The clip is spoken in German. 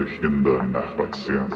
Heimlich in der Nachbarzimmer.